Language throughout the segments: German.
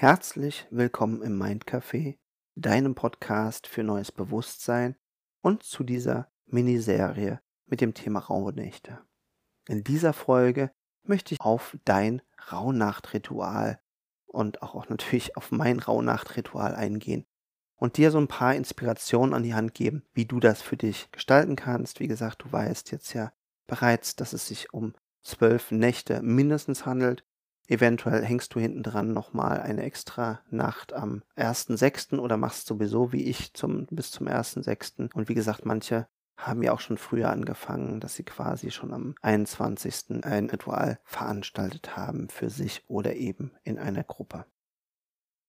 Herzlich willkommen im Mind Café, deinem Podcast für neues Bewusstsein und zu dieser Miniserie mit dem Thema Rauhnächte. In dieser Folge möchte ich auf dein Rauhnachtritual und auch natürlich auf mein Rauhnachtritual eingehen und dir so ein paar Inspirationen an die Hand geben, wie du das für dich gestalten kannst. Wie gesagt, du weißt jetzt ja bereits, dass es sich um zwölf Nächte mindestens handelt. Eventuell hängst du hinten dran nochmal eine extra Nacht am 1.6. oder machst sowieso wie ich zum, bis zum 1.6. Und wie gesagt, manche haben ja auch schon früher angefangen, dass sie quasi schon am 21. ein Ritual veranstaltet haben für sich oder eben in einer Gruppe.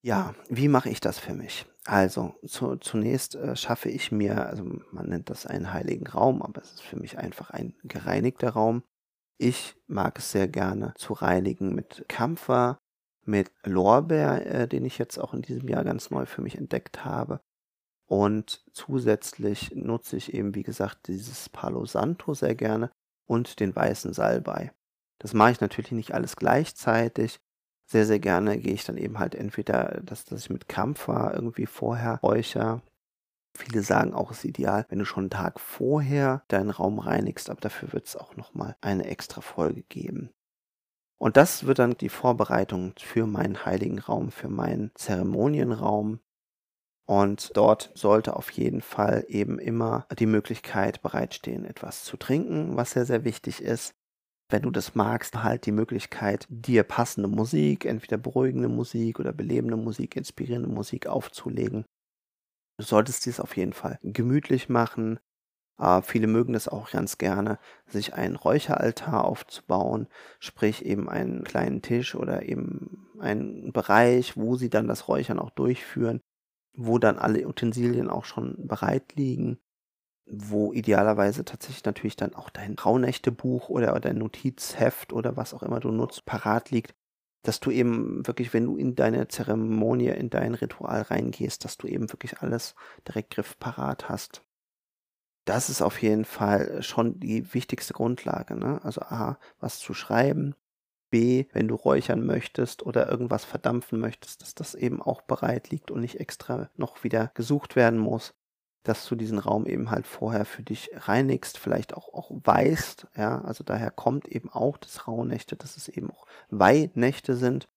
Ja, wie mache ich das für mich? Also zu, zunächst äh, schaffe ich mir, also man nennt das einen heiligen Raum, aber es ist für mich einfach ein gereinigter Raum. Ich mag es sehr gerne zu reinigen mit Kampfer, mit Lorbeer, äh, den ich jetzt auch in diesem Jahr ganz neu für mich entdeckt habe. Und zusätzlich nutze ich eben, wie gesagt, dieses Palo Santo sehr gerne und den weißen Salbei. Das mache ich natürlich nicht alles gleichzeitig. Sehr, sehr gerne gehe ich dann eben halt entweder, dass, dass ich mit Kampfer irgendwie vorher räucher. Viele sagen auch, es ist ideal, wenn du schon einen Tag vorher deinen Raum reinigst, aber dafür wird es auch nochmal eine extra Folge geben. Und das wird dann die Vorbereitung für meinen heiligen Raum, für meinen Zeremonienraum. Und dort sollte auf jeden Fall eben immer die Möglichkeit bereitstehen, etwas zu trinken, was sehr, sehr wichtig ist. Wenn du das magst, halt die Möglichkeit, dir passende Musik, entweder beruhigende Musik oder belebende Musik, inspirierende Musik aufzulegen. Du solltest dies auf jeden Fall gemütlich machen. Äh, viele mögen das auch ganz gerne, sich einen Räucheraltar aufzubauen, sprich eben einen kleinen Tisch oder eben einen Bereich, wo sie dann das Räuchern auch durchführen wo dann alle Utensilien auch schon bereit liegen, wo idealerweise tatsächlich natürlich dann auch dein Rauhnächtebuch oder dein Notizheft oder was auch immer du nutzt, parat liegt, dass du eben wirklich, wenn du in deine Zeremonie, in dein Ritual reingehst, dass du eben wirklich alles direkt griffparat hast. Das ist auf jeden Fall schon die wichtigste Grundlage. Ne? Also A, was zu schreiben, B, wenn du räuchern möchtest oder irgendwas verdampfen möchtest, dass das eben auch bereit liegt und nicht extra noch wieder gesucht werden muss, dass du diesen Raum eben halt vorher für dich reinigst, vielleicht auch, auch weißt, ja, also daher kommt eben auch das Rauhnächte, dass es eben auch Weihnächte sind,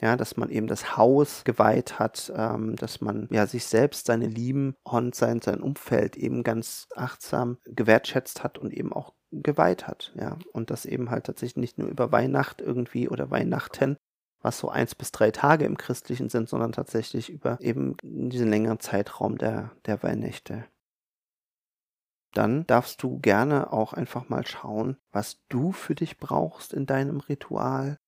ja, dass man eben das Haus geweiht hat, ähm, dass man ja sich selbst, seine Lieben und sein, sein Umfeld eben ganz achtsam gewertschätzt hat und eben auch geweiht hat, ja. Und das eben halt tatsächlich nicht nur über Weihnacht irgendwie oder Weihnachten, was so eins bis drei Tage im Christlichen sind, sondern tatsächlich über eben diesen längeren Zeitraum der, der Weihnachte. Dann darfst du gerne auch einfach mal schauen, was du für dich brauchst in deinem Ritual.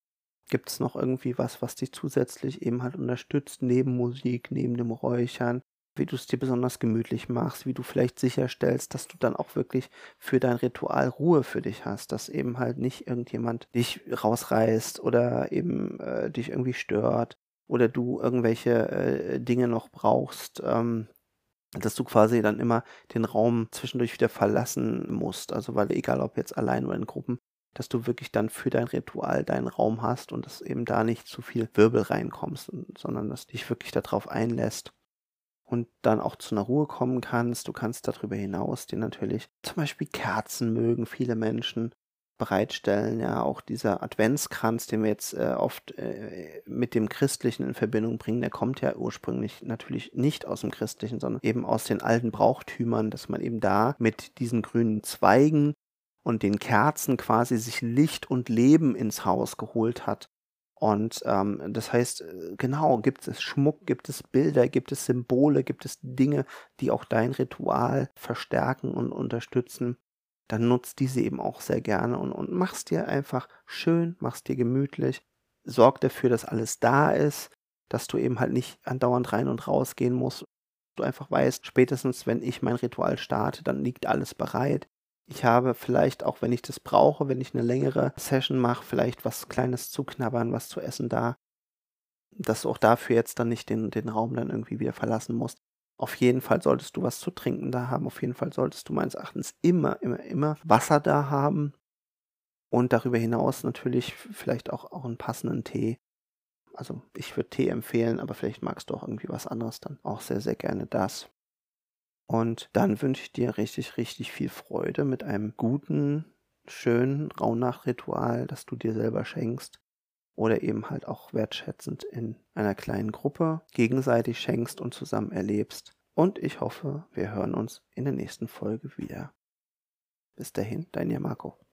Gibt es noch irgendwie was, was dich zusätzlich eben halt unterstützt, neben Musik, neben dem Räuchern? Wie du es dir besonders gemütlich machst, wie du vielleicht sicherstellst, dass du dann auch wirklich für dein Ritual Ruhe für dich hast, dass eben halt nicht irgendjemand dich rausreißt oder eben äh, dich irgendwie stört oder du irgendwelche äh, Dinge noch brauchst, ähm, dass du quasi dann immer den Raum zwischendurch wieder verlassen musst. Also weil egal ob jetzt allein oder in Gruppen, dass du wirklich dann für dein Ritual deinen Raum hast und dass eben da nicht zu viel Wirbel reinkommst, sondern dass dich wirklich darauf einlässt und dann auch zu einer Ruhe kommen kannst. Du kannst darüber hinaus dir natürlich zum Beispiel Kerzen mögen viele Menschen bereitstellen. Ja, auch dieser Adventskranz, den wir jetzt äh, oft äh, mit dem Christlichen in Verbindung bringen, der kommt ja ursprünglich natürlich nicht aus dem Christlichen, sondern eben aus den alten Brauchtümern, dass man eben da mit diesen grünen Zweigen und den Kerzen quasi sich Licht und Leben ins Haus geholt hat. Und ähm, das heißt, äh, genau, gibt es Schmuck, gibt es Bilder, gibt es Symbole, gibt es Dinge, die auch dein Ritual verstärken und unterstützen, dann nutzt diese eben auch sehr gerne und, und machst dir einfach schön, machst dir gemütlich, sorg dafür, dass alles da ist, dass du eben halt nicht andauernd rein und raus gehen musst. Du einfach weißt, spätestens wenn ich mein Ritual starte, dann liegt alles bereit. Ich habe vielleicht auch, wenn ich das brauche, wenn ich eine längere Session mache, vielleicht was Kleines zu knabbern, was zu essen da, dass du auch dafür jetzt dann nicht den, den Raum dann irgendwie wieder verlassen musst. Auf jeden Fall solltest du was zu trinken da haben. Auf jeden Fall solltest du meines Erachtens immer, immer, immer Wasser da haben. Und darüber hinaus natürlich vielleicht auch, auch einen passenden Tee. also ich würde Tee empfehlen, aber vielleicht magst du auch irgendwie was anderes, dann auch sehr, sehr gerne das. Und dann wünsche ich dir richtig, richtig viel Freude mit einem guten, schönen Rauhnach-Ritual, das du dir selber schenkst oder eben halt auch wertschätzend in einer kleinen Gruppe gegenseitig schenkst und zusammen erlebst. Und ich hoffe, wir hören uns in der nächsten Folge wieder. Bis dahin, dein Marco.